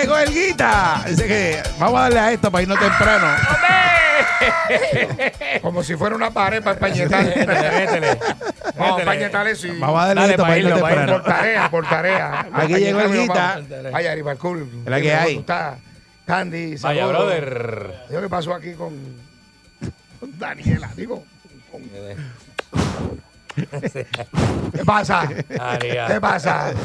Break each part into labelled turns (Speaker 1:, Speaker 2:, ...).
Speaker 1: Llegó el
Speaker 2: guita. Dice que vamos a darle a esto para irnos temprano.
Speaker 3: Como si fuera una pared para españetar.
Speaker 4: Métele.
Speaker 3: Vamos a eso y
Speaker 2: Vamos a darle
Speaker 4: Dale,
Speaker 2: esto
Speaker 4: pa'
Speaker 2: para irnos
Speaker 4: irlo, pa'
Speaker 2: temprano.
Speaker 3: por tarea, por tarea.
Speaker 2: Aquí llegó el guita.
Speaker 3: Ay, Aribalcool.
Speaker 2: Es la que hay.
Speaker 3: Está Candy.
Speaker 4: Vaya, brother.
Speaker 3: Yo qué pasó aquí con, con Daniela, digo. con- ¿Qué pasa? ¿Qué pasa?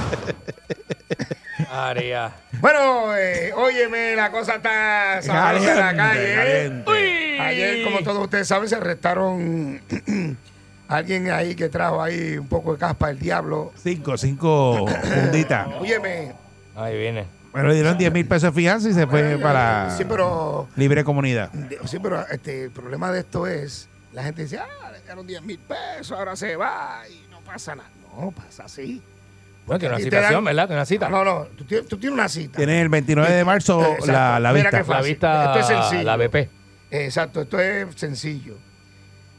Speaker 4: Aria.
Speaker 3: Bueno, eh, óyeme, la cosa está sabrosa en la calle. ¿eh? Ayer, como todos ustedes saben, se arrestaron a alguien ahí que trajo ahí un poco de caspa el diablo.
Speaker 2: Cinco, cinco funditas.
Speaker 3: Óyeme,
Speaker 4: Ahí viene.
Speaker 2: Pero le dieron 10 mil pesos de fianza y se fue para
Speaker 3: sí, pero,
Speaker 2: libre comunidad.
Speaker 3: sí, pero este, el problema de esto es, la gente dice, ah, le dieron 10 mil pesos, ahora se va y no pasa nada. No, pasa así.
Speaker 4: Bueno, tiene una
Speaker 3: Aquí te
Speaker 4: citación,
Speaker 3: dan-
Speaker 4: ¿verdad? Tiene una cita.
Speaker 3: No, no, tú tienes, tú tienes una cita.
Speaker 2: Tiene el 29 de marzo
Speaker 3: Exacto.
Speaker 2: la, la
Speaker 3: Mira
Speaker 2: vista.
Speaker 3: qué fácil.
Speaker 4: La vista,
Speaker 3: Esto es sencillo.
Speaker 4: la BP.
Speaker 3: Exacto, esto es sencillo.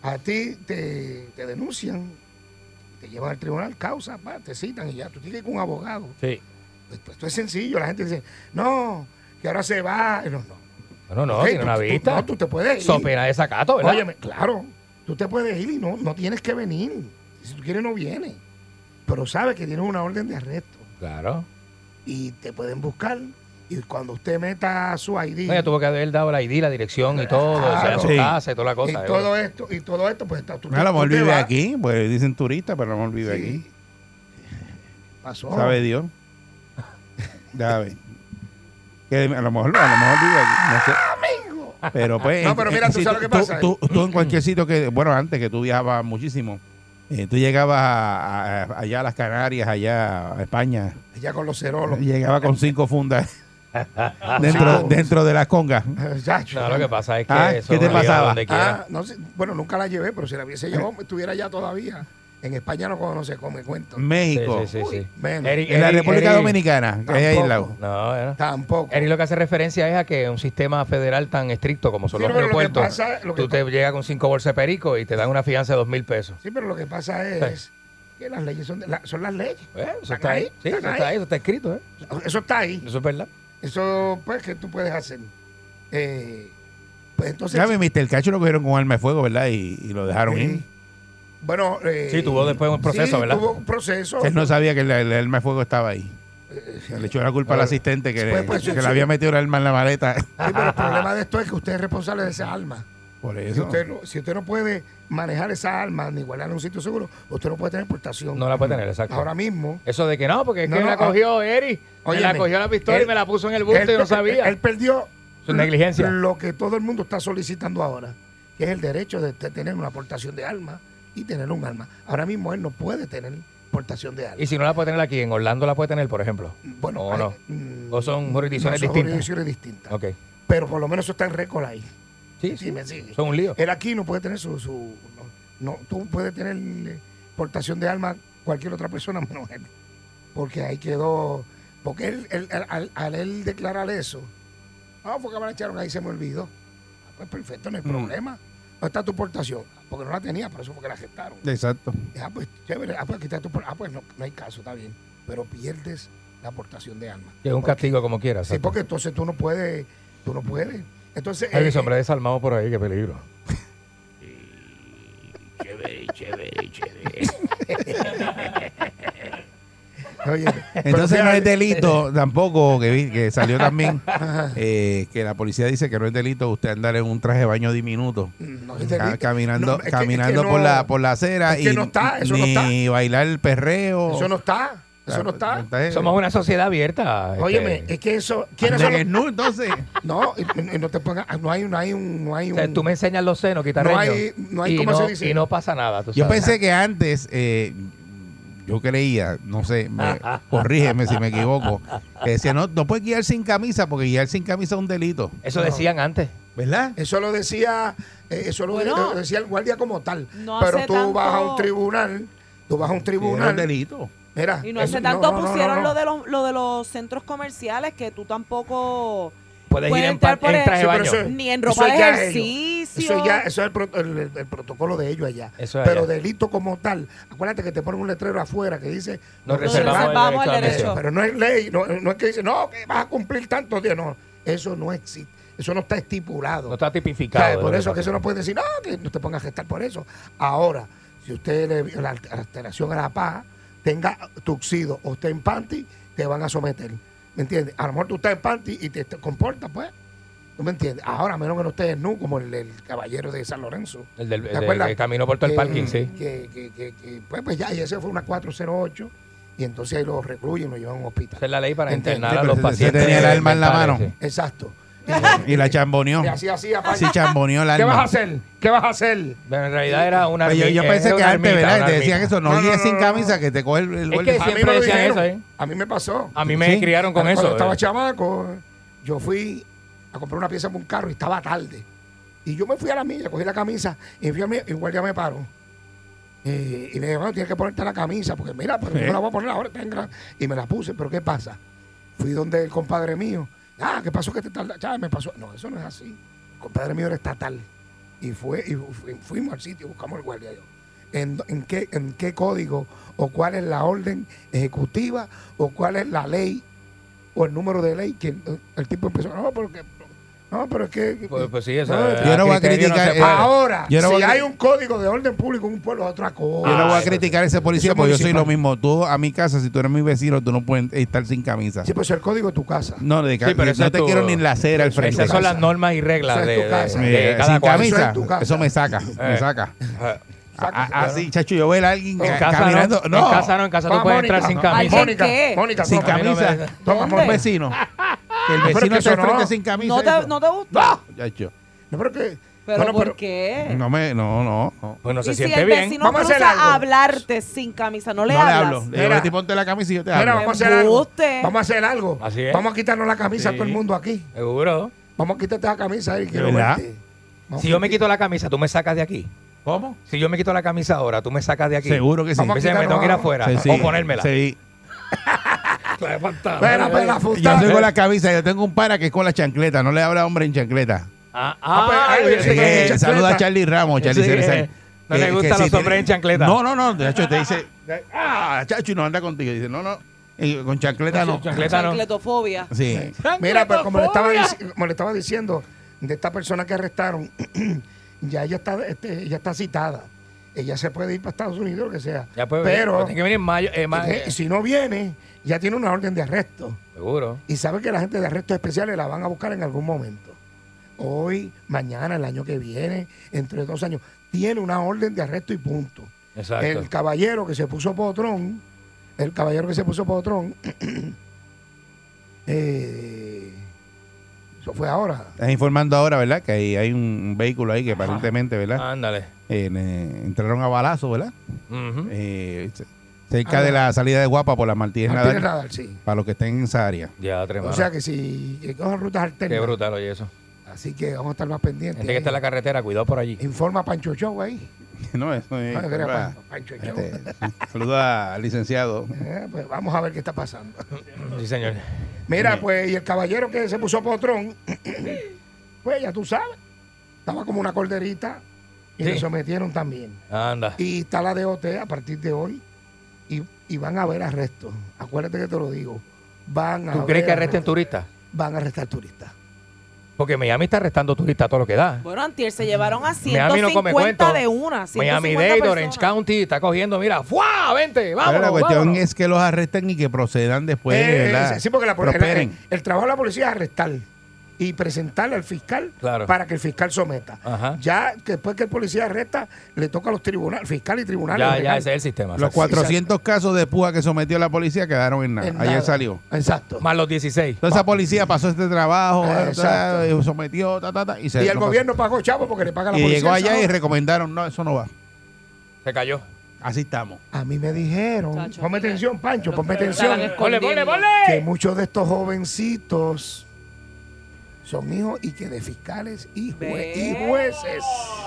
Speaker 3: A ti te, te denuncian, te llevan al tribunal, causa, pa, te citan y ya, tú tienes que ir con un abogado.
Speaker 4: Sí.
Speaker 3: Pues, esto es sencillo, la gente dice, no, que ahora se va. No, no.
Speaker 4: Bueno, no,
Speaker 3: Ok,
Speaker 4: tiene
Speaker 3: tú-
Speaker 4: una
Speaker 3: tú-
Speaker 4: vista.
Speaker 3: no, tú te puedes ir.
Speaker 4: So pena de sacato, ¿verdad?
Speaker 3: Óyeme, claro, tú te puedes ir y no, no tienes que venir. Si tú quieres, no vienes. Pero sabes que tienes una orden de arresto
Speaker 4: Claro.
Speaker 3: y te pueden buscar. Y cuando usted meta su ID
Speaker 4: No, tuvo que haber dado la ID, la dirección y todo, o sea, su
Speaker 2: Sí.
Speaker 4: casa y toda la
Speaker 3: y
Speaker 4: cosa.
Speaker 3: todo esto, y todo esto, pues está tú,
Speaker 2: A lo
Speaker 3: tú
Speaker 2: mejor
Speaker 3: te
Speaker 2: vive
Speaker 3: vas.
Speaker 2: aquí, pues dicen turista, pero a lo mejor vive
Speaker 3: Sí.
Speaker 2: aquí.
Speaker 3: Pasó.
Speaker 2: Sabe Dios. Ya ve. Que a lo mejor, a lo mejor vive aquí. No sé. Pero pues.
Speaker 3: No, pero mira, tú sabes lo que pasa.
Speaker 2: Tú, tú en cualquier sitio que. Bueno, antes que tú viajabas muchísimo. Eh, tú llegabas a- a- allá a las Canarias, allá a España.
Speaker 3: Ya con los cerolos.
Speaker 2: Llegaba con cinco fundas dentro, dentro de la conga.
Speaker 3: Chacho.
Speaker 4: No, lo que pasa es que
Speaker 2: Ah,
Speaker 4: eso
Speaker 2: ¿qué te pasaba?
Speaker 3: Ah, no sé, bueno, nunca la llevé, pero si la hubiese llevado, estuviera ya todavía. En España no, no se come cuento.
Speaker 2: México.
Speaker 4: Sí, sí, sí. sí.
Speaker 3: menos.
Speaker 4: Eric-
Speaker 2: En la
Speaker 4: Eric-
Speaker 2: República
Speaker 4: Eric-
Speaker 2: Dominicana, que es ahí al lado.
Speaker 4: No, bueno.
Speaker 3: Tampoco.
Speaker 4: Eric lo que hace referencia es a que un sistema federal tan estricto como son
Speaker 3: Sí,
Speaker 4: los
Speaker 3: lo
Speaker 4: aeropuertos,
Speaker 3: pasa- lo que
Speaker 4: tú te llegas con cinco bolsas de perico y te dan una fianza de dos mil pesos.
Speaker 3: Sí, pero lo que pasa es que las leyes son, de- la- son las leyes.
Speaker 4: Eh, eso está ahí.
Speaker 3: ahí,
Speaker 4: Sí,
Speaker 3: están
Speaker 4: eso
Speaker 3: ahí.
Speaker 4: está ahí, eso está escrito. ¿eh?
Speaker 3: Eso está ahí.
Speaker 4: Eso es verdad.
Speaker 3: Eso, pues, que tú puedes hacer. Eh, pues entonces.
Speaker 2: Ya, mi Mr. Cacho lo cogieron con arma de fuego, ¿verdad? Y, y lo dejaron
Speaker 3: Sí.
Speaker 2: ir.
Speaker 3: Bueno. eh,
Speaker 4: Sí, tuvo después un proceso,
Speaker 3: sí,
Speaker 4: ¿verdad?
Speaker 3: Tuvo un proceso.
Speaker 2: Él no sabía que el, el arma de fuego estaba ahí. Le echó la culpa al asistente que,
Speaker 3: Pues,
Speaker 2: le,
Speaker 3: pues,
Speaker 2: que
Speaker 3: sí,
Speaker 2: le
Speaker 3: sí.
Speaker 2: había metido el arma en la maleta.
Speaker 3: Sí, pero el problema de esto es que usted es responsable de esa alma.
Speaker 2: Por
Speaker 3: Si
Speaker 2: eso.
Speaker 3: usted, no, si usted no puede manejar esa arma ni guardarla en un sitio seguro, usted no puede tener portación.
Speaker 4: No la puede tener, exacto.
Speaker 3: Ahora mismo.
Speaker 4: Eso de que no, porque es
Speaker 3: No,
Speaker 4: que
Speaker 3: no,
Speaker 4: la cogió Eri,
Speaker 3: óyeme,
Speaker 4: la cogió la pistola y
Speaker 3: él-
Speaker 4: me la puso en el bulto
Speaker 3: él,
Speaker 4: y no sabía.
Speaker 3: Él perdió
Speaker 4: Su negligencia.
Speaker 3: lo que todo el mundo está solicitando ahora, que es el derecho de te- tener una aportación de arma y tener un arma. Ahora mismo él no puede tener portación de arma.
Speaker 4: Y si no la puede tener aquí, en Orlando la puede tener, por ejemplo.
Speaker 3: bueno,
Speaker 4: o
Speaker 3: hay-
Speaker 4: no.
Speaker 3: mm,
Speaker 4: O son jurisdicciones
Speaker 3: no, son
Speaker 4: distintas.
Speaker 3: jurisdicciones distintas. Pero por lo menos eso está en récord ahí.
Speaker 4: Sí,
Speaker 3: Sí,
Speaker 4: sí.
Speaker 3: me sigue.
Speaker 4: Son un lío.
Speaker 3: Él aquí no puede tener su... su no, no, tú puedes tener eh, portación de arma cualquier otra persona menos él. Porque ahí quedó... Porque él, él- al, él declarar eso, no, porque me la echaron ahí, se me olvidó. Ah, Pues perfecto, no hay
Speaker 2: Mm.
Speaker 3: problema. ¿Dónde está tu portación? Porque no la tenía, por eso fue que la gestaron.
Speaker 2: Exacto.
Speaker 3: Ah, pues chévere. Ah, pues aquí está tu Ah, pues no, no hay caso, está bien. Pero pierdes la aportación de arma.
Speaker 4: Que es un
Speaker 3: Porque-
Speaker 4: castigo como quieras.
Speaker 3: Sí, porque entonces tú no puedes... Tú no puedes. Entonces...
Speaker 4: Hay
Speaker 3: eh,
Speaker 4: hombre desalmado por ahí, qué peligro.
Speaker 3: Oye,
Speaker 2: Entonces no es delito tampoco, que, vi- que salió también, eh, que la policía dice que no es delito usted andar en un traje de baño diminuto.
Speaker 3: no es
Speaker 2: ca-
Speaker 3: delito.
Speaker 2: caminando
Speaker 3: No, es que-
Speaker 2: caminando
Speaker 3: es que
Speaker 2: por
Speaker 3: no-
Speaker 2: la por la acera
Speaker 3: es que
Speaker 2: y
Speaker 3: no está, eso no
Speaker 2: ni
Speaker 3: está.
Speaker 2: bailar el perreo.
Speaker 3: Eso no está. Eso no está.
Speaker 4: Somos una sociedad abierta. este,
Speaker 3: Óyeme, es que eso. ¿Quiénes son los-
Speaker 2: desnudo, entonces.
Speaker 3: No, y, y no te pongas. No hay, no hay un. No hay
Speaker 4: o
Speaker 3: un
Speaker 4: sea, tú me enseñas los senos, guitarreño.
Speaker 3: No hay- no hay
Speaker 4: y,
Speaker 3: ¿cómo
Speaker 4: no,
Speaker 3: se dice?
Speaker 4: y no pasa nada. tú
Speaker 2: Yo
Speaker 4: sabes.
Speaker 2: pensé que antes, eh, yo creía, no sé, me, corrígeme si me equivoco, que decía, no, no puedes guiar sin camisa porque guiar sin camisa es un delito.
Speaker 4: Eso decían antes.
Speaker 2: ¿Verdad?
Speaker 3: Eso lo decía, eh, eso lo,
Speaker 5: Bueno.
Speaker 3: lo decía el guardia como tal.
Speaker 5: No
Speaker 3: Pero tú vas a un tribunal, tú vas a un tribunal.
Speaker 2: un delito.
Speaker 3: Mira,
Speaker 5: Y no hace tanto
Speaker 3: no, no, no,
Speaker 5: pusieron
Speaker 3: no.
Speaker 5: Lo, de los, lo de los centros comerciales que tú tampoco
Speaker 4: Puedes ir en,
Speaker 5: entrar
Speaker 4: pa-
Speaker 5: por
Speaker 4: en traje
Speaker 3: Sí,
Speaker 4: baño.
Speaker 5: ni en ropa de ejercicio.
Speaker 3: Eso ya, eso es el, el- el- el protocolo de ellos allá.
Speaker 4: Eso
Speaker 3: Pero delito como tal, acuérdate que te ponen un letrero afuera que dice
Speaker 4: Nos
Speaker 5: Nos
Speaker 4: reservamos,
Speaker 5: reservamos el derecho.
Speaker 3: Pero no es ley, no, no es que dice, no, que vas a cumplir tantos días. No, eso no existe. Eso no está estipulado.
Speaker 4: No está tipificado.
Speaker 3: por
Speaker 4: lo
Speaker 3: eso que eso no puede decir, no, que no te pongas a gestar por eso. Ahora, si usted le la alteración a la paz, tenga tuxido o esté en panty, te van a someter. ¿Me entiendes? A lo mejor tú estás en panty y te, te comportas, pues. ¿Tú me entiendes? Ahora, a menos que no estés nu, como el, el caballero de San Lorenzo.
Speaker 4: El del
Speaker 3: ¿Te
Speaker 4: el
Speaker 3: acuerdas?
Speaker 4: que caminó por todo el
Speaker 3: Que-
Speaker 4: parking, sí.
Speaker 3: Que, que, que, que, pues, pues ya, y ese fue una 408, y entonces ahí lo recluyen, lo llevan a un hospital.
Speaker 4: Esa es la ley para
Speaker 3: Entiendo.
Speaker 4: internar
Speaker 2: Sí,
Speaker 4: a los pacientes.
Speaker 2: tenía el arma en la mano.
Speaker 4: sí.
Speaker 3: Exacto.
Speaker 2: Y la chamboneó.
Speaker 3: Y así, así.
Speaker 2: Sí, chamboneó el
Speaker 3: ¿Qué vas a
Speaker 2: alma.
Speaker 3: hacer? ¿Qué vas a hacer?
Speaker 4: Pero en realidad era una
Speaker 2: Pues yo, yo pensé que antes, ¿verdad? Te decían eso, no,
Speaker 3: No, no,
Speaker 2: guíes
Speaker 3: no,
Speaker 2: sin
Speaker 3: no.
Speaker 2: camisa, que te coge el, el
Speaker 4: Es que
Speaker 3: A mí
Speaker 4: siempre decían
Speaker 3: dijeron.
Speaker 4: eso, ¿eh?
Speaker 3: A mí me pasó.
Speaker 4: A mí me
Speaker 2: Sí.
Speaker 4: criaron con
Speaker 3: Cuando
Speaker 4: eso.
Speaker 3: estaba
Speaker 4: eh.
Speaker 3: chamaco, yo fui a comprar una pieza para un carro y estaba tarde. Y yo me fui a la milla, cogí la camisa y fui a mí, igual ya me paró. Eh, y le dije, bueno, tienes que ponerte la camisa, porque mira, pero yo me la voy a poner ahora, tenga. Y me la puse, pero ¿qué pasa? Fui donde el compadre mío. Ah, ¿qué pasó que te tarda? Ya, me pasó. No, eso no es así. El compadre mío era estatal. Y fue, y fu- fuimos al sitio, buscamos el guardia yo. ¿En, en qué, ¿En qué código o cuál es la orden ejecutiva o cuál es la ley o el número de ley que el, el tipo empezó, no, pero que, no, pero es que...
Speaker 4: Pues, pues sí, eso.
Speaker 3: No,
Speaker 2: yo no voy a criticar, eh.
Speaker 3: Ahora,
Speaker 2: Yo no
Speaker 3: si hay un código de orden público en un pueblo, es otra cosa.
Speaker 2: Yo no voy a
Speaker 4: Ah,
Speaker 2: criticar a ese policía porque yo soy lo mismo. Tú a mi casa, si tú eres mi vecino, tú no puedes estar sin camisa.
Speaker 3: Sí, pues el código de tu casa.
Speaker 2: No, de
Speaker 4: Sí, pero eso
Speaker 2: no te
Speaker 4: tu-
Speaker 2: quiero ni en la acera al frente.
Speaker 4: Esas son las normas y reglas
Speaker 3: Eso
Speaker 4: de,
Speaker 3: tu
Speaker 4: de-
Speaker 3: casa.
Speaker 4: de cada
Speaker 2: sin
Speaker 4: cual.
Speaker 3: Eso
Speaker 2: camisa,
Speaker 3: es tu casa.
Speaker 2: eso me saca, me
Speaker 4: Eh.
Speaker 2: saca.
Speaker 4: Eh,
Speaker 2: A- a- Así, chacho, yo ver a alguien
Speaker 4: En
Speaker 2: ca-
Speaker 4: casa
Speaker 2: caminando.
Speaker 4: no,
Speaker 2: No,
Speaker 4: en casa no, en casa tú puedes
Speaker 3: Mónica,
Speaker 4: entrar sin camisa.
Speaker 5: ¿Alguien qué?
Speaker 3: Mónica,
Speaker 2: sin camisa.
Speaker 3: Toma.
Speaker 2: Un vecino. Que el
Speaker 3: es
Speaker 2: vecino
Speaker 3: que
Speaker 2: está
Speaker 3: eso no.
Speaker 2: frente sin camisa.
Speaker 5: ¿No te. ¿No te gusta?
Speaker 2: Chacho,
Speaker 3: No, pero que...
Speaker 5: ¿Pero
Speaker 3: bueno,
Speaker 5: por
Speaker 3: pero-
Speaker 5: qué?
Speaker 2: No me, no, no. No,
Speaker 4: Pues no se
Speaker 5: y si
Speaker 4: siente
Speaker 5: el
Speaker 4: bien.
Speaker 5: vecino
Speaker 3: Vamos a hacer algo.
Speaker 5: a hablarte sin camisa, ¿no le
Speaker 2: No le
Speaker 5: hablas?
Speaker 2: hablo. Le
Speaker 3: Mira.
Speaker 2: Ponte la camisa y yo te
Speaker 3: Mira,
Speaker 2: hablo.
Speaker 3: vamos a hacer algo. Vamos a hacer algo.
Speaker 4: Así es.
Speaker 3: Vamos a quitarnos la camisa a todo el mundo aquí.
Speaker 4: Seguro.
Speaker 3: Vamos a quitarte la camisa y quiero verte.
Speaker 4: Si yo me quito la camisa, tú me sacas de aquí.
Speaker 2: ¿Cómo?
Speaker 4: Si yo me quito la camisa ahora, tú me sacas de aquí.
Speaker 2: Seguro que sí.
Speaker 3: Vamos a
Speaker 4: me tengo que ir afuera.
Speaker 2: Sí, sí.
Speaker 4: O ponérmela.
Speaker 2: Sí.
Speaker 3: Espera, espera,
Speaker 2: Yo soy con la camisa, yo tengo un para que es con la chancleta, no le habla a hombre en chancleta.
Speaker 4: Ah,
Speaker 3: Ah, pues,
Speaker 4: ah,
Speaker 3: ay,
Speaker 2: saluda a Charlie Ramos, Charlie
Speaker 4: Sí, eh, no le gustan
Speaker 2: si
Speaker 4: los
Speaker 2: tiene-
Speaker 4: hombres en chancleta.
Speaker 2: No, no, no, de hecho te dice, ah, chacho, y no anda contigo. Dice, no, no, y con chancleta no.
Speaker 4: Chancleta no.
Speaker 5: Chancletofobia.
Speaker 2: Sí.
Speaker 3: Mira, pero como le, estaba, como le estaba diciendo, de esta persona que arrestaron, ya ella está, este, ella está citada. Ella se puede ir para Estados Unidos, lo que sea.
Speaker 4: Ya puede
Speaker 3: pero
Speaker 4: tiene que venir en mayo. eh,
Speaker 3: eh, si no viene, ya tiene una orden de arresto.
Speaker 4: Seguro.
Speaker 3: Y sabe que la gente de arrestos especiales la van a buscar en algún momento. Hoy, mañana, el año que viene, entre dos años. Tiene una orden de arresto y punto.
Speaker 4: Exacto.
Speaker 3: El caballero que se puso potrón, el caballero que se puso potrón, eh, eso fue ahora.
Speaker 2: Estás informando ahora, ¿verdad? Que hay, hay un, vehículo ahí que aparentemente, ¿verdad?
Speaker 4: Ándale.
Speaker 2: Eh, eh, entraron a balazo, ¿verdad? Eh, cerca de la salida de Guapa por la Martínez
Speaker 3: Martínez
Speaker 2: Nadal,
Speaker 3: Nadal, sí.
Speaker 2: para los que estén en esa área.
Speaker 4: Ya, tremendo.
Speaker 3: O sea que si que cojan rutas
Speaker 4: Qué
Speaker 3: alternas.
Speaker 4: brutal, oye, eso.
Speaker 3: Así que vamos a estar más pendientes.
Speaker 4: Gente que está en la carretera, cuidado por allí.
Speaker 3: Informa a Pancho Show ahí.
Speaker 2: no, eso es.
Speaker 3: Ah,
Speaker 2: ¿verdad?
Speaker 3: Pan- Pancho Show.
Speaker 2: Este, saluda al licenciado.
Speaker 3: Eh, pues vamos a ver qué está pasando.
Speaker 4: Sí, señor.
Speaker 3: Mira, pues, y el caballero que se puso potrón, pues ya tú sabes, estaba como una corderita y
Speaker 4: Sí.
Speaker 3: le sometieron también.
Speaker 4: Anda.
Speaker 3: Y está la DOT a partir de hoy y, y van a haber arrestos. Acuérdate que te lo digo. Van a
Speaker 4: ¿Tú crees que arresten turistas?
Speaker 3: Van a arrestar turistas.
Speaker 4: Porque Miami está arrestando turistas a todo lo que da.
Speaker 5: Bueno, antier se llevaron a
Speaker 4: Miami no come
Speaker 5: 150
Speaker 4: cuento.
Speaker 5: de una. 150
Speaker 4: Miami-Dade, Orange
Speaker 5: personas.
Speaker 4: County está cogiendo, mira, ¡fuá! ¡Vente!
Speaker 2: Pero
Speaker 4: ¡Vámonos!
Speaker 2: la cuestión
Speaker 4: vámonos!
Speaker 2: es que los arresten y que procedan después,
Speaker 3: Eh,
Speaker 2: ¿verdad?
Speaker 3: sí, porque la, el, el- el trabajo de la policía es arrestar y presentarle al fiscal
Speaker 4: Claro.
Speaker 3: para que el fiscal someta.
Speaker 4: Ajá.
Speaker 3: Ya que después que el policía arresta, le toca a los tribunales, fiscal y tribunales.
Speaker 4: Ya, ya, ese es el sistema.
Speaker 2: Los
Speaker 4: exacto.
Speaker 2: 400 casos de púa que sometió la policía quedaron en nada.
Speaker 3: En
Speaker 2: Ayer
Speaker 3: nada.
Speaker 2: salió.
Speaker 3: Exacto.
Speaker 4: Más los 16.
Speaker 2: Toda esa policía pasó este trabajo,
Speaker 3: Eh, exacto.
Speaker 2: sometió, ta, ta, ta, y, se,
Speaker 3: y el
Speaker 2: no pasó.
Speaker 3: gobierno pagó chavo porque le paga la
Speaker 2: Y
Speaker 3: policía.
Speaker 2: llegó
Speaker 3: el
Speaker 2: allá y recomendaron, no, eso no va.
Speaker 4: Se cayó.
Speaker 2: Así estamos.
Speaker 3: A mí me dijeron,
Speaker 5: Chacho,
Speaker 3: ponme atención, Pancho, ponme atención,
Speaker 4: Ponle, ponle,
Speaker 5: escondiendo.
Speaker 3: que
Speaker 4: ponle.
Speaker 3: muchos de estos jovencitos son hijos y que de fiscales y, jue- y jueces.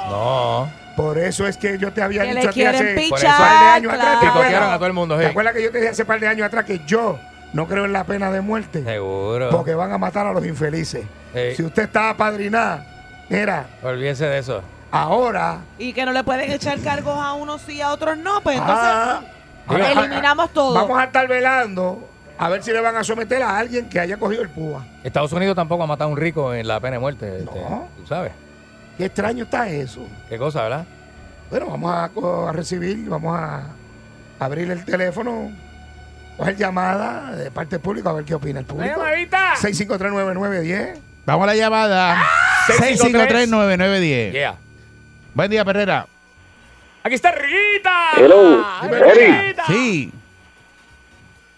Speaker 4: No.
Speaker 3: Por eso es que yo te había
Speaker 5: Que
Speaker 3: dicho a ti
Speaker 5: quieren
Speaker 3: hace
Speaker 4: Por
Speaker 3: par de
Speaker 5: pichar,
Speaker 3: años atrás, ¿te
Speaker 5: claro.
Speaker 4: Picotearon
Speaker 3: acuerdas?
Speaker 4: a todo el mundo,
Speaker 3: ¿Te
Speaker 4: sí.
Speaker 3: acuerdas que yo te dije hace par de años atrás que yo no creo en la pena de muerte?
Speaker 4: Seguro.
Speaker 3: Porque van a matar a los infelices.
Speaker 4: Sí.
Speaker 3: Si usted estaba padrinada, mira,
Speaker 4: Olvídese de eso.
Speaker 3: ahora...
Speaker 5: Y que no le pueden echar cargos a unos sí y a otros no, pues entonces
Speaker 3: ah,
Speaker 5: eliminamos todo.
Speaker 3: Vamos a estar velando a ver si le van a someter a alguien que haya cogido el púa.
Speaker 4: Estados Unidos tampoco ha matado a un rico en la pena de muerte. este,
Speaker 3: No.
Speaker 4: Tú sabes.
Speaker 3: Qué extraño está eso.
Speaker 4: Qué cosa, ¿verdad?
Speaker 3: Bueno, vamos a, recibir, vamos a abrir el teléfono, coger llamada de parte del público a ver qué opina el público. 6539910.
Speaker 2: Vamos a la llamada. 653-9910.
Speaker 4: Yeah.
Speaker 2: Buen día, Perrera.
Speaker 4: Aquí está Rita.
Speaker 6: Hello.
Speaker 4: Rita.
Speaker 2: Sí.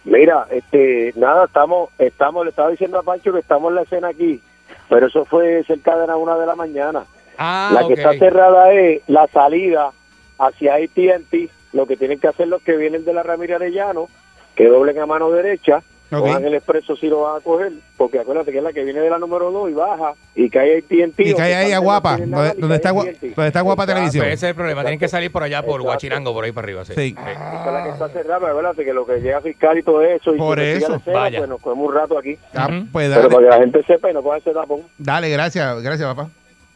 Speaker 6: Mira, este, nada, estamos, estamos, le estaba diciendo a Pancho que estamos en la escena aquí, pero eso fue cerca de la una de la mañana.
Speaker 4: Ah,
Speaker 6: la que está cerrada es la salida hacia AT&T. Lo que tienen que hacer los que vienen de la Ramírez Arellano, que doblen a mano derecha,
Speaker 2: Ok.
Speaker 6: cojan el expreso si lo van a coger, porque acuérdate que es la que viene de la número 2 y baja, y cae AT&T.
Speaker 2: Y
Speaker 6: o
Speaker 2: cae ahí a
Speaker 6: no
Speaker 2: Guapa,
Speaker 6: tiene nada,
Speaker 2: donde,
Speaker 6: y
Speaker 2: está, donde está Guapa
Speaker 6: Exacto.
Speaker 2: Televisión.
Speaker 4: Pues ese es el problema. Tienen que salir por allá por
Speaker 6: Exacto.
Speaker 4: Guachinango, por ahí para arriba. Sí.
Speaker 2: Sí.
Speaker 4: Eh,
Speaker 6: Esa es la que está cerrada, pero acuérdate que lo que llega fiscal y todo eso, y
Speaker 2: Por eso,
Speaker 6: escena,
Speaker 4: vaya.
Speaker 6: pues nos cogemos un rato aquí.
Speaker 2: Ah, pues
Speaker 6: Pero
Speaker 2: dale,
Speaker 6: para que la gente sepa y no coja ese tapón.
Speaker 2: dale, gracias, gracias, papá.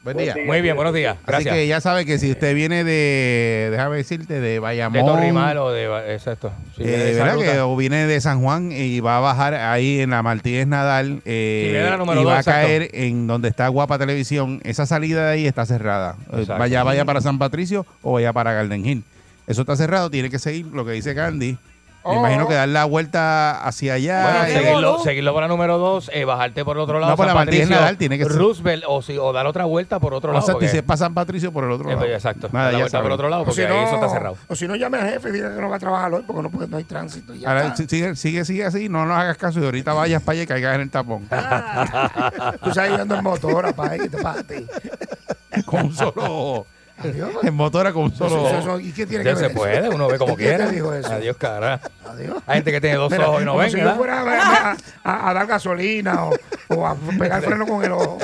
Speaker 2: Buen día.
Speaker 4: Muy bien, buenos días.
Speaker 2: Así
Speaker 4: Gracias.
Speaker 2: que ya sabe que si usted viene de, déjame decirte, de
Speaker 4: de
Speaker 2: Bayamón,
Speaker 4: Torrimal o de. Exacto. Sí,
Speaker 2: eh,
Speaker 4: de esa
Speaker 2: ¿verdad? Que, o viene de San Juan y va a bajar ahí en la Martínez Nadal eh,
Speaker 4: viene la
Speaker 2: y
Speaker 4: dos,
Speaker 2: va a
Speaker 4: exacto.
Speaker 2: caer en donde está Guapa Televisión. Esa salida de ahí está cerrada. Eh,
Speaker 4: Exacto.
Speaker 2: Vaya, vaya para San Patricio o vaya para Garden Hill. Eso está cerrado, tiene que seguir lo que dice Candy. Me
Speaker 3: Oh.
Speaker 2: imagino que dar la vuelta hacia allá.
Speaker 4: Bueno,
Speaker 2: y-
Speaker 4: seguirlo, seguirlo por la número 2, bajarte por el otro lado.
Speaker 2: No, por
Speaker 4: San
Speaker 2: la Martínez
Speaker 4: Patricio,
Speaker 2: Nadal tiene que ser.
Speaker 4: Roosevelt o, si, o dar otra vuelta por otro
Speaker 2: o
Speaker 4: lado.
Speaker 2: sea,
Speaker 4: porque-
Speaker 2: si pasa San Patricio por el otro
Speaker 4: Eh,
Speaker 2: lado.
Speaker 4: Exacto.
Speaker 2: Nada,
Speaker 4: dar la
Speaker 2: ya
Speaker 4: vuelta por otro lado
Speaker 3: O
Speaker 4: porque
Speaker 3: si,
Speaker 4: ahí
Speaker 3: no,
Speaker 4: eso está cerrado.
Speaker 3: o si no, llame al jefe y diga que no va a trabajar hoy porque no, puede, no hay tránsito. y ya
Speaker 2: Ahora, sigue, sigue, sigue así, no nos hagas caso y ahorita vayas para allá y caigas en el tapón.
Speaker 3: Tú sabes, yo ando en motora para ahí, te pate.
Speaker 2: con un solo.
Speaker 3: Adiós.
Speaker 2: En motora con un solo.
Speaker 3: Eso- eso- ¿Y qué tiene
Speaker 4: Ya
Speaker 3: que ver
Speaker 4: se
Speaker 3: eso?
Speaker 4: puede, uno ve como
Speaker 3: ¿Quién te
Speaker 4: quiera.
Speaker 3: dijo eso?
Speaker 4: Adiós, cara.
Speaker 3: Adiós.
Speaker 4: Hay gente que tiene dos
Speaker 3: Mira,
Speaker 4: ojos y no ven.
Speaker 3: si yo fuera a, a- a- a dar gasolina o, o a pegar freno con el ojo.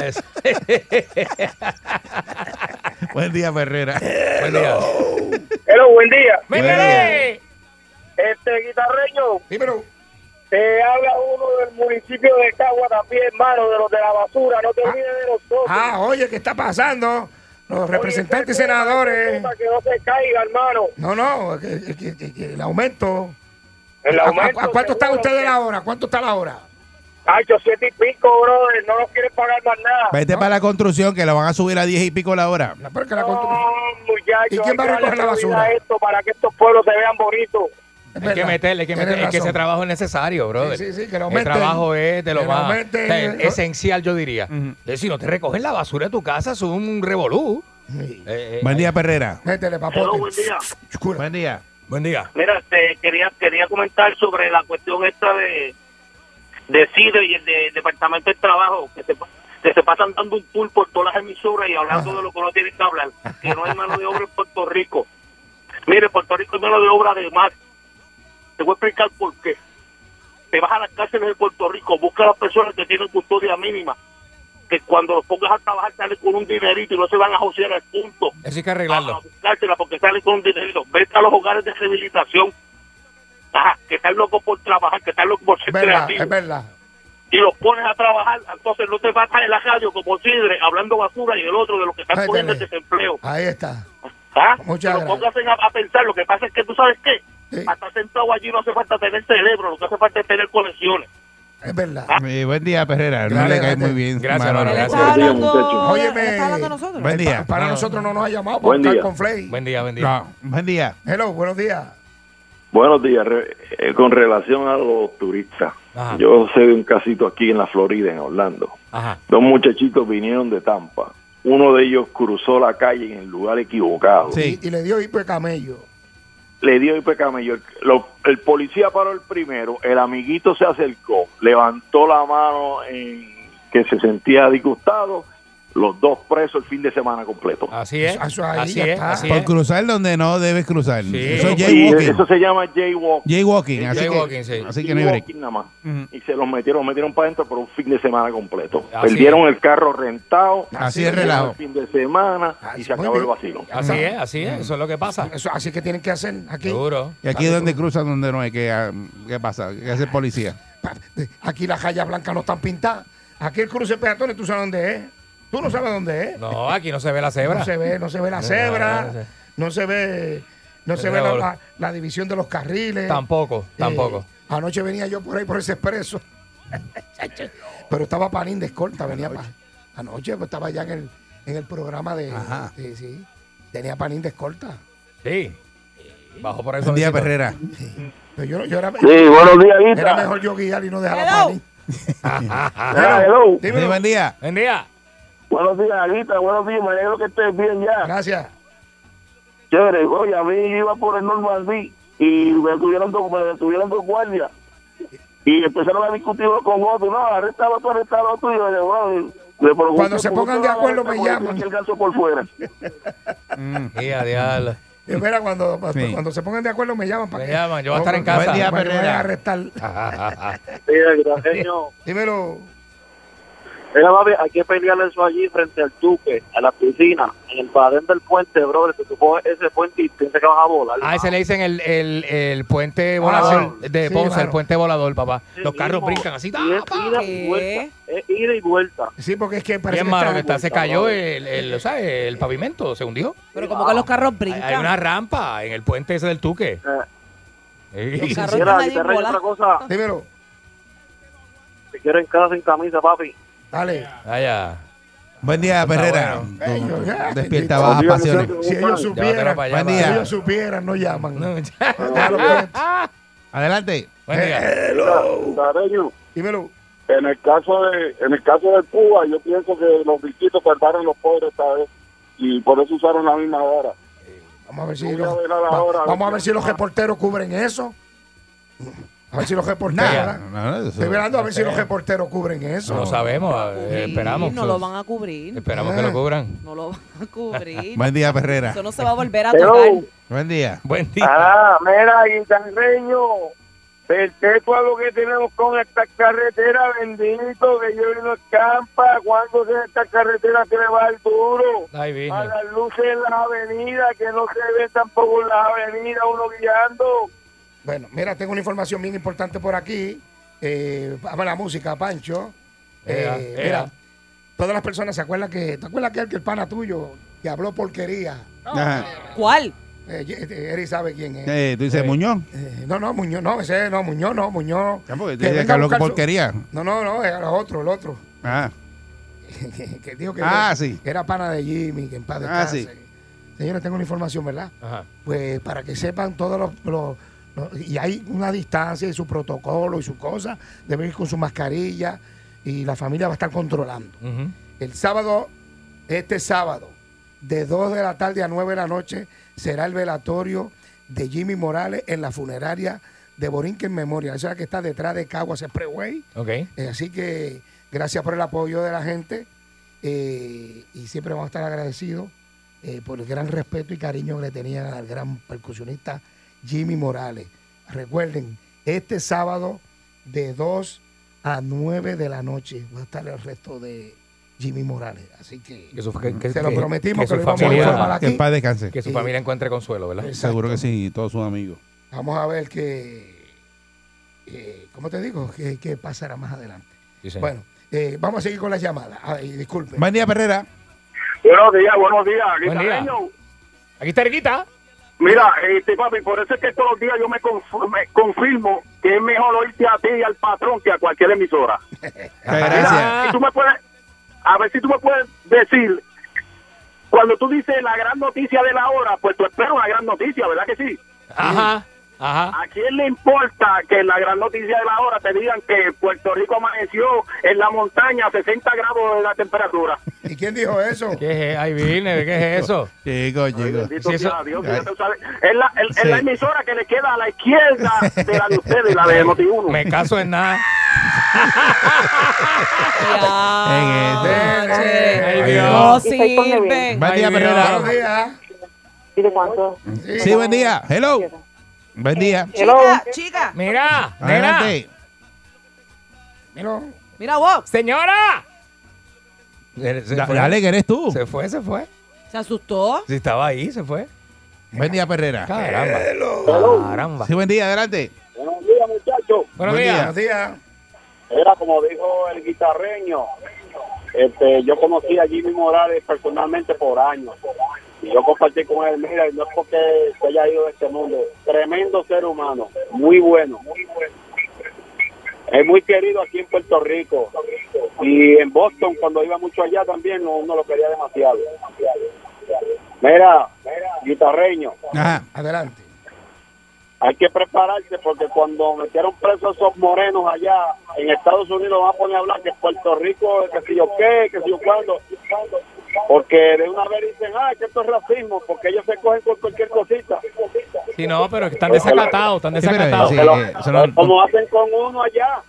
Speaker 2: Buen día, Ferrera.
Speaker 4: Buen día.
Speaker 6: Hello, buen día.
Speaker 4: ¡Mírale!
Speaker 6: Este guitarreño,
Speaker 3: Dímelo.
Speaker 6: te habla uno del municipio de Cagua también, hermano, de los de la basura. No te olvides de nosotros.
Speaker 3: Ah, oye, ¿qué está pasando? Los representantes y
Speaker 6: Oye,
Speaker 3: senadores.
Speaker 6: Para que no se caiga, hermano.
Speaker 3: No, no, que, que- que- que el aumento.
Speaker 6: El
Speaker 3: ¿A- a-
Speaker 6: aumento,
Speaker 3: a cuánto están ustedes la hora? ¿Cuánto está la hora?
Speaker 6: Ay, yo siete y pico, brother. No nos quieren pagar más nada.
Speaker 2: Vete para la construcción que lo van a subir a 10 y pico la hora.
Speaker 3: No, pero que la
Speaker 6: No,
Speaker 3: constru-
Speaker 6: muchachos.
Speaker 3: ¿Y quién va a recoger la basura?
Speaker 6: esto para que estos pueblos se vean bonitos.
Speaker 3: Es
Speaker 4: Hay que meterle, hay que meterle. Es que ese trabajo es necesario, brother.
Speaker 3: Sí, sí, sí, que
Speaker 4: El trabajo es de lo más
Speaker 3: aumenten.
Speaker 4: o sea, esencial, yo diría. Es Si no te recogen la basura de tu casa, es un revolú.
Speaker 3: Sí.
Speaker 4: Eh, eh,
Speaker 2: Buen día, Perrera.
Speaker 3: Métele,
Speaker 6: Hello,
Speaker 3: papote.
Speaker 6: buen día.
Speaker 2: Buen día.
Speaker 4: Buen día.
Speaker 6: Mira, este, quería quería comentar sobre la cuestión esta de de CIDE y el de Departamento del Trabajo, que se, que se pasan dando un tour por todas las emisoras y hablando de lo que no tienen que hablar, que no hay mano de obra en Puerto Rico. Mire, Puerto Rico hay mano de obra de más. Te voy a explicar por qué. Te vas a las cárceles de Puerto Rico, busca a las personas que tienen custodia mínima, que cuando los pongas a trabajar salen con un dinerito y no se van a josear al punto
Speaker 4: Eso hay que arreglarlo.
Speaker 6: porque sale con un dinerito. Vete a los hogares de rehabilitación. Ajá, que están locos por trabajar, que están locos por ser
Speaker 3: verdad,
Speaker 6: creativos.
Speaker 3: es verdad.
Speaker 6: Y los pones a trabajar, entonces no te vas a en la radio como Sidre hablando basura y el otro de lo que están poniendo el desempleo.
Speaker 3: Ahí está.
Speaker 6: ¿Ah?
Speaker 3: Muchas
Speaker 6: lo
Speaker 3: gracias.
Speaker 6: pongas a, a pensar. Lo que pasa es que tú sabes qué.
Speaker 3: Sí.
Speaker 6: Para estar sentado allí no hace falta tener cerebro, lo que hace falta es tener conexiones.
Speaker 3: Es verdad.
Speaker 2: Eh, buen día, Perrera. No
Speaker 3: Gracias,
Speaker 2: le cae muy bien.
Speaker 4: Gracias,
Speaker 2: Manolo.
Speaker 4: gracias.
Speaker 3: Óyeme.
Speaker 5: él está hablando de nosotros.
Speaker 2: Buen día.
Speaker 3: Pa- Para
Speaker 4: No.
Speaker 3: nosotros no nos ha llamado por
Speaker 6: Buen
Speaker 3: buscar
Speaker 6: día.
Speaker 3: con Flay.
Speaker 4: Buen día, buen día.
Speaker 2: No, buen día.
Speaker 3: Hello, buenos días.
Speaker 7: Buenos días. Re- eh, con relación a los turistas,
Speaker 4: Ajá.
Speaker 7: yo sé de un casito aquí en la Florida, en Orlando.
Speaker 4: Ajá.
Speaker 7: Dos muchachitos vinieron de Tampa. Uno de ellos cruzó la calle en el lugar equivocado.
Speaker 2: Sí.
Speaker 3: Y, y le dio hipo de camello.
Speaker 7: Le dio camello. El, lo- el policía paró el primero. El amiguito se acercó, levantó la mano en que se sentía disgustado los dos presos el fin de semana completo.
Speaker 4: Así es.
Speaker 3: Eso ahí
Speaker 4: Así
Speaker 3: ya
Speaker 4: es.
Speaker 3: está.
Speaker 4: Así
Speaker 2: Por
Speaker 4: es.
Speaker 2: cruzar donde no debes cruzar.
Speaker 4: Sí.
Speaker 2: Eso es jaywalking.
Speaker 7: eso se llama jaywalk.
Speaker 2: Jaywalking. Así
Speaker 4: Jaywalking,
Speaker 2: que,
Speaker 4: sí.
Speaker 2: así que no hay break.
Speaker 7: Jaywalking nada más.
Speaker 2: Ujú.
Speaker 7: Y se los metieron, los metieron para adentro por un fin de semana completo.
Speaker 4: Así
Speaker 7: Perdieron el carro rentado.
Speaker 2: Así es
Speaker 7: el
Speaker 2: relajo.
Speaker 7: fin de semana
Speaker 3: Así,
Speaker 7: y se acabó el vacilo.
Speaker 4: Así es, así es. Eso es lo que pasa.
Speaker 3: Eso, así que tienen que hacer aquí.
Speaker 4: Seguro.
Speaker 2: Y aquí es donde cruzan donde no hay. ¿Qué, ah, qué pasa? ¿Qué hace el policía?
Speaker 3: Aquí las rayas blancas no están pintadas. Aquí el cruce peatones, tú sabes dónde es. Tú no sabes dónde es.
Speaker 4: No, aquí no se ve la cebra.
Speaker 3: No se ve, no se ve la cebra,
Speaker 4: no
Speaker 3: se ve, no se ve la, la- la división de los carriles.
Speaker 4: Tampoco,
Speaker 3: Eh,
Speaker 4: tampoco.
Speaker 3: anoche venía yo por ahí por ese expreso. Pero estaba Panín de escolta, venía pa- Anoche pues, estaba ya en el, en el programa de.
Speaker 2: Ajá.
Speaker 3: Sí, sí. Tenía Panín de escolta.
Speaker 4: Sí. Bajo por eso.
Speaker 2: Buen día, Perrera.
Speaker 3: Pero yo, yo era,
Speaker 7: Sí, buenos días,
Speaker 3: era mejor yo guiar y no dejar a. Panín.
Speaker 7: hello.
Speaker 2: Sí,
Speaker 3: Dímelo.
Speaker 2: buen día.
Speaker 4: Buen día.
Speaker 7: Buenos días, Aguita. Buenos días. Me alegro que estés bien ya.
Speaker 3: Gracias.
Speaker 7: Chévere. Oye, a mí iba por el Normandí y me detuvieron dos, me detuvieron dos guardias. Y empezaron a discutir con otro. No, arrestalo tú, arrestalo tú. Y yo, bueno, le
Speaker 3: Cuando se
Speaker 7: ¿por qué
Speaker 3: pongan de acuerdo, me llaman.
Speaker 7: El ganso por fuera.
Speaker 3: Espera, cuando,
Speaker 2: Sí.
Speaker 3: cuando se pongan de acuerdo me llaman para
Speaker 4: Me
Speaker 3: que-
Speaker 4: llaman, yo voy a estar en casa.
Speaker 2: Buen día,
Speaker 3: me vayan a arrestar. Dímelo.
Speaker 6: Mira, papi, hay que pelearle eso allí frente al Duque, a la piscina, en el padén del puente, brother. Que tú coges ese puente y piensas que vas a volar.
Speaker 4: Ah, ese le dicen el, el, el puente
Speaker 3: Ah,
Speaker 4: volador
Speaker 3: sí.
Speaker 4: de
Speaker 3: Sí,
Speaker 4: Ponce,
Speaker 3: mano.
Speaker 4: el puente volador, papá.
Speaker 6: Sí
Speaker 4: Los carros
Speaker 6: mismo.
Speaker 4: brincan así.
Speaker 6: Y es ida y
Speaker 5: ¿Qué?
Speaker 6: vuelta. Es ida y vuelta.
Speaker 3: Sí, porque es que parece
Speaker 4: Bien
Speaker 3: que
Speaker 4: malo
Speaker 3: está-
Speaker 4: que está, se
Speaker 6: vuelta,
Speaker 4: cayó
Speaker 6: brother.
Speaker 4: el, el, o sea, el pavimento, se hundió.
Speaker 5: Pero como que los carros brincan.
Speaker 4: hay una rampa en el puente ese del Tuque.
Speaker 6: Eh.
Speaker 5: Los carros
Speaker 6: Mira, otra cosa.
Speaker 3: Dímelo.
Speaker 6: Te quiero en casa sin camisa, papi.
Speaker 3: Dale.
Speaker 4: Allá.
Speaker 2: Buen día, Perrera.
Speaker 4: bueno.
Speaker 3: Ya,
Speaker 2: Despierta bajas
Speaker 7: Dios,
Speaker 2: pasiones.
Speaker 7: Dios,
Speaker 3: Si ellos supieran,
Speaker 4: para allá,
Speaker 2: Buen
Speaker 4: para-
Speaker 2: día.
Speaker 3: si ellos supieran, no llaman.
Speaker 4: No.
Speaker 2: Adelante.
Speaker 4: Buen día.
Speaker 7: Cariño,
Speaker 3: Dímelo.
Speaker 7: en el caso de en el caso de Cuba, yo pienso que los riquitos perdaron los pobres esta vez y por eso usaron la misma hora.
Speaker 3: Vamos a ver si
Speaker 7: Voy a
Speaker 3: los,
Speaker 7: ver a la
Speaker 3: va-
Speaker 7: hora, a ver
Speaker 3: vamos a ver si los reporteros cubren eso. A ver si los reporteros. Estoy mirando a ver si los reporteros cubren eso.
Speaker 4: No sabemos, eh, esperamos.
Speaker 5: no lo van a cubrir.
Speaker 4: Esperamos que lo cubran.
Speaker 5: No lo van a cubrir.
Speaker 2: Buen día, Perrera.
Speaker 5: Eso no se va a volver a tocar.
Speaker 2: Buen día.
Speaker 4: Buen día.
Speaker 7: Ah, mira, guitarreño, perpetuo a lo que tenemos con esta carretera, bendito, que yo no escampa, cuando se esta carretera que le va al duro,
Speaker 4: Ay,
Speaker 7: a las luces en las avenidas, que no se ve tampoco en las avenidas uno guiando.
Speaker 3: Bueno, mira, tengo una información bien importante por aquí. Eh, vamos a la música, Pancho. Eh,
Speaker 4: ea.
Speaker 3: mira, todas las personas se acuerdan que, ¿te acuerdas aquel que el pana tuyo que habló porquería?
Speaker 2: Ajá.
Speaker 5: ¿Cuál?
Speaker 3: Eh, eh, Eri sabe quién es.
Speaker 2: Eh, tú dices
Speaker 4: Sí.
Speaker 2: Muñoz.
Speaker 3: Eh, no, no, Muñoz, no, ese no, Muñoz, no, Muñoz.
Speaker 2: Porque
Speaker 3: Que
Speaker 2: habló con
Speaker 3: buscar su-
Speaker 2: porquería.
Speaker 3: No, no, no, era el otro, el otro.
Speaker 2: Ah,
Speaker 3: que, que dijo que
Speaker 2: Ah,
Speaker 3: era,
Speaker 2: sí.
Speaker 3: que era pana de Jimmy, que en paz
Speaker 2: Ah,
Speaker 3: descanse. Señores, tengo una información, ¿verdad?
Speaker 4: Ajá.
Speaker 3: Pues para que sepan todos los- Y hay una distancia y su protocolo y su cosa. Deben ir con su mascarilla y la familia va a estar controlando. El sábado, este sábado, de 2 de la tarde a 9 de la noche, será el velatorio de Jimmy Morales en la funeraria de Borinquen Memoria. Esa es la que está detrás de Caguas Expressway.
Speaker 4: Ok.
Speaker 3: Eh, así que gracias por el apoyo de la gente eh, y siempre vamos a estar agradecidos eh, por el gran respeto y cariño que le tenían al gran percusionista Jimmy Morales. Recuerden, este sábado de 2 a 9 de la noche va a estar el resto de Jimmy Morales. Así que
Speaker 4: Que su, que- que-
Speaker 3: Se lo
Speaker 4: que-
Speaker 3: prometimos que
Speaker 4: su
Speaker 3: lo íbamos a
Speaker 4: familia-
Speaker 3: informar
Speaker 2: que paz descanse.
Speaker 4: Que su familia encuentre consuelo, ¿verdad?
Speaker 3: Exacto.
Speaker 2: Seguro que sí, todos sus amigos.
Speaker 3: vamos a ver qué, eh, ¿cómo te digo? ¿Qué, pasará más adelante?
Speaker 4: Sí.
Speaker 3: Bueno, eh, vamos a seguir con las llamadas. Ay, disculpen.
Speaker 2: Buen día, Perrera.
Speaker 7: Buenos días, buenos días,
Speaker 4: Buen día.
Speaker 7: guitarreño.
Speaker 4: Aquí está Erguita.
Speaker 7: Mira, este papi, por eso es que todos los días yo me, conf- me confirmo que es mejor oírte a ti y al patrón que a cualquier emisora. Mira, si tú me puedes, a ver si tú me puedes decir, cuando tú dices la gran noticia de la hora, pues tú esperas una gran noticia, ¿verdad que sí?
Speaker 4: Ajá. Ajá.
Speaker 7: ¿A quién le importa que la gran noticia de la hora te digan que Puerto Rico amaneció en la montaña a 60 grados de la temperatura?
Speaker 3: ¿Y quién dijo eso?
Speaker 4: ¿Qué es? Ay, Virgen, ¿qué es eso?
Speaker 2: Chico, chico.
Speaker 4: Sí.
Speaker 7: Es la, el- es
Speaker 2: Sí.
Speaker 7: la emisora que le queda a la izquierda de la de ustedes, la de Noti1.
Speaker 4: Me caso en nada.
Speaker 5: Ya.
Speaker 2: En este.
Speaker 5: che.
Speaker 4: Ay,
Speaker 2: Ahí
Speaker 4: Dios
Speaker 5: No.
Speaker 2: Buen día, Perrera.
Speaker 3: Buenos días.
Speaker 8: ¿Y de cuánto?
Speaker 2: Sí, buen día. Hello. Buen día.
Speaker 5: Chica, chica.
Speaker 4: Mira, mira.
Speaker 2: Adelante.
Speaker 3: Mira,
Speaker 5: Mira vos.
Speaker 4: Señora. Se
Speaker 2: Da-. Dale, que eres tú.
Speaker 4: Se fue, se fue.
Speaker 5: Se asustó.
Speaker 4: Si estaba ahí, se fue.
Speaker 2: Buen día, Perrera.
Speaker 4: Caramba. Caramba.
Speaker 2: Sí, buen día. Adelante.
Speaker 7: Buenos días, muchachos.
Speaker 4: Buenos
Speaker 2: Buen
Speaker 4: días.
Speaker 3: buenos días.
Speaker 7: Era como dijo el guitarreño, este, yo conocí a Jimmy Morales personalmente por años. Y yo compartí con él, mira, y no es porque se haya ido de este mundo. Tremendo ser humano, muy bueno. Es muy querido aquí en Puerto Rico. Y en Boston, cuando iba mucho allá también, no- uno lo quería demasiado. Mira, guitarreño,
Speaker 2: Ajá.
Speaker 3: Adelante.
Speaker 7: hay que prepararse porque cuando metieron presos esos morenos allá en Estados Unidos van a poner a hablar que Puerto Rico, que si yo qué, que si yo cuándo. Porque de una vez dicen, ah, que esto es racismo, porque ellos se cogen con cualquier cosita.
Speaker 4: Sí, no, pero están desacatados, están
Speaker 2: Sí, pero,
Speaker 4: desacatados.
Speaker 2: sí,
Speaker 7: Que lo-
Speaker 2: eh, no-
Speaker 7: como hacen con uno allá,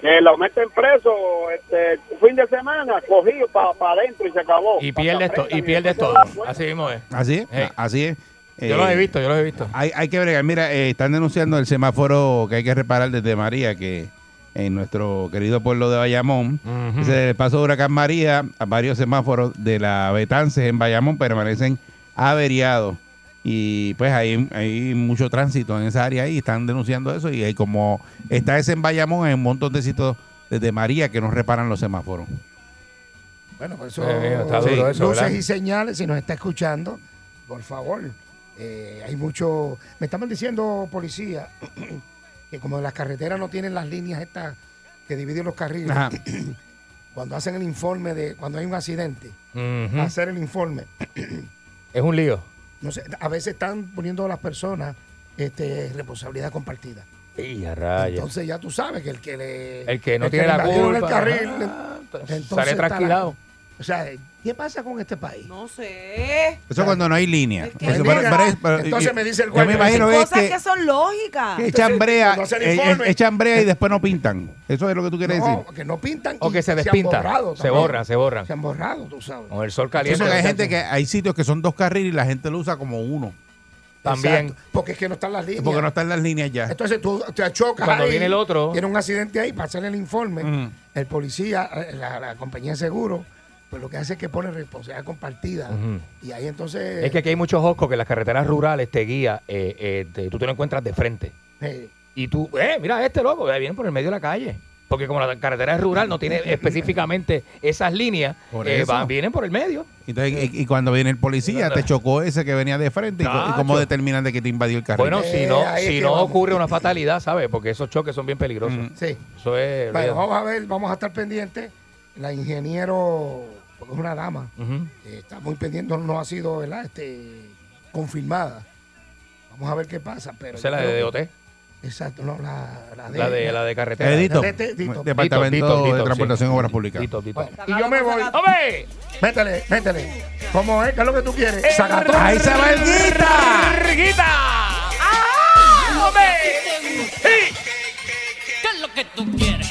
Speaker 7: que lo meten preso este fin de semana, cogido para adentro y se acabó.
Speaker 4: Y pierdes, to- y pierdes todo. Así mismo es.
Speaker 2: Así es.
Speaker 4: Hey.
Speaker 2: Así es.
Speaker 4: Yo los
Speaker 2: Eh,
Speaker 4: he visto, yo los he visto.
Speaker 2: Hay, hay que bregar. Mira, eh, están denunciando el semáforo que hay que reparar desde María, que en nuestro querido pueblo de Bayamón. Desde el paso de Huracán María, a varios semáforos de la Betances en Bayamón permanecen averiados. Y pues hay, hay mucho tránsito en esa área ahí, están denunciando eso. Y hay como está ese en Bayamón, hay un montón de sitios desde María que no reparan los semáforos.
Speaker 3: Bueno, por eso
Speaker 4: Eh, está duro eso,
Speaker 3: luces
Speaker 4: ¿verdad?
Speaker 3: y señales, si nos está escuchando, por favor. eh, hay mucho... Me estaban diciendo, policía, que como las carreteras no tienen las líneas estas que dividen los carriles,
Speaker 2: Ajá.
Speaker 3: cuando hacen el informe de cuando hay un accidente, hacer el informe,
Speaker 4: Es un lío.
Speaker 3: no sé, a veces están poniendo a las personas este, responsabilidad compartida.
Speaker 4: Y a rayos.
Speaker 3: Entonces ya tú sabes que el que le...
Speaker 4: El que no
Speaker 3: el
Speaker 4: tiene la culpa.
Speaker 3: el carril,
Speaker 4: ah,
Speaker 3: entonces
Speaker 4: sale
Speaker 3: la-
Speaker 4: trasquilado.
Speaker 3: O sea, ¿qué pasa con este país?
Speaker 5: No sé.
Speaker 2: Eso cuando no hay línea.
Speaker 5: Es que
Speaker 2: Eso,
Speaker 3: mira,
Speaker 2: pero- pero- pero-
Speaker 3: entonces me dice el
Speaker 2: Yo me
Speaker 3: guardia,
Speaker 2: imagino
Speaker 5: Hay
Speaker 2: es
Speaker 5: cosas
Speaker 2: que,
Speaker 5: que son lógicas.
Speaker 2: que echan brea,
Speaker 3: cuando hacen
Speaker 2: eh,
Speaker 3: informe-
Speaker 2: eh, echan brea y después no pintan. Eso es lo que tú quieres
Speaker 3: No,
Speaker 2: decir.
Speaker 3: que no pintan.
Speaker 4: O
Speaker 3: y
Speaker 4: que se
Speaker 3: han
Speaker 4: despinta.
Speaker 3: borrado
Speaker 4: Se
Speaker 3: también.
Speaker 4: borran, se borran.
Speaker 3: Se han borrado, tú sabes.
Speaker 4: Con el sol caliente.
Speaker 2: Eso que hay gente que hay sitios que son dos carriles y la gente lo usa como uno.
Speaker 4: También.
Speaker 3: Exacto, porque es que no están las líneas.
Speaker 2: Porque no están las líneas ya.
Speaker 3: Entonces tú te chocas
Speaker 4: Cuando
Speaker 3: ahí,
Speaker 4: viene el otro-
Speaker 3: Tiene un accidente ahí para hacerle el informe. El policía, eh, la, la compañía de seguro, pues lo que hace es que pone responsabilidad compartida. Y ahí entonces...
Speaker 4: Es que aquí hay muchos joscos que las carreteras rurales te guía, eh, eh, te- tú te lo encuentras de frente.
Speaker 3: eh,
Speaker 4: Y tú, eh, mira este loco, eh, viene por el medio de la calle. Porque como la carretera es rural, no tiene específicamente esas líneas,
Speaker 2: Por
Speaker 4: eh, van- vienen por el medio.
Speaker 2: Entonces, y, y cuando viene el policía, te chocó ese que venía de frente. ¿Y, cómo determinan de que te invadió el carril?
Speaker 4: Bueno, si no, si no
Speaker 3: vamos.
Speaker 4: ocurre una fatalidad, ¿sabes? Porque esos choques son bien peligrosos.
Speaker 3: Sí.
Speaker 4: Eso es.
Speaker 3: Bueno, vamos a ver, vamos a estar pendientes. La ingeniero, porque es una dama,
Speaker 4: Ujú.
Speaker 3: eh, está muy pendiente, no ha sido ¿verdad? Este, confirmada. Vamos a ver qué pasa. Pero
Speaker 4: Esa es la de DOT.
Speaker 3: Exacto, no, la, la de...
Speaker 4: La de, la de carretera.
Speaker 2: Edito,
Speaker 3: Dito, Dito.
Speaker 2: Departamento
Speaker 4: Dito, Dito,
Speaker 2: de
Speaker 4: sí.
Speaker 2: Transportación y Obras Públicas.
Speaker 4: Dito, Dito.
Speaker 3: Bueno, y yo me voy.
Speaker 4: ¡Hombre!
Speaker 3: Métele, métele. ¿Cómo es? ¿Qué es lo que tú quieres? Sacatón.
Speaker 2: ¡Ahí se va el guita!
Speaker 4: ¡Riguita!
Speaker 3: ¡Ah!
Speaker 4: ¡Hombre!
Speaker 9: ¿Qué es lo que tú quieres?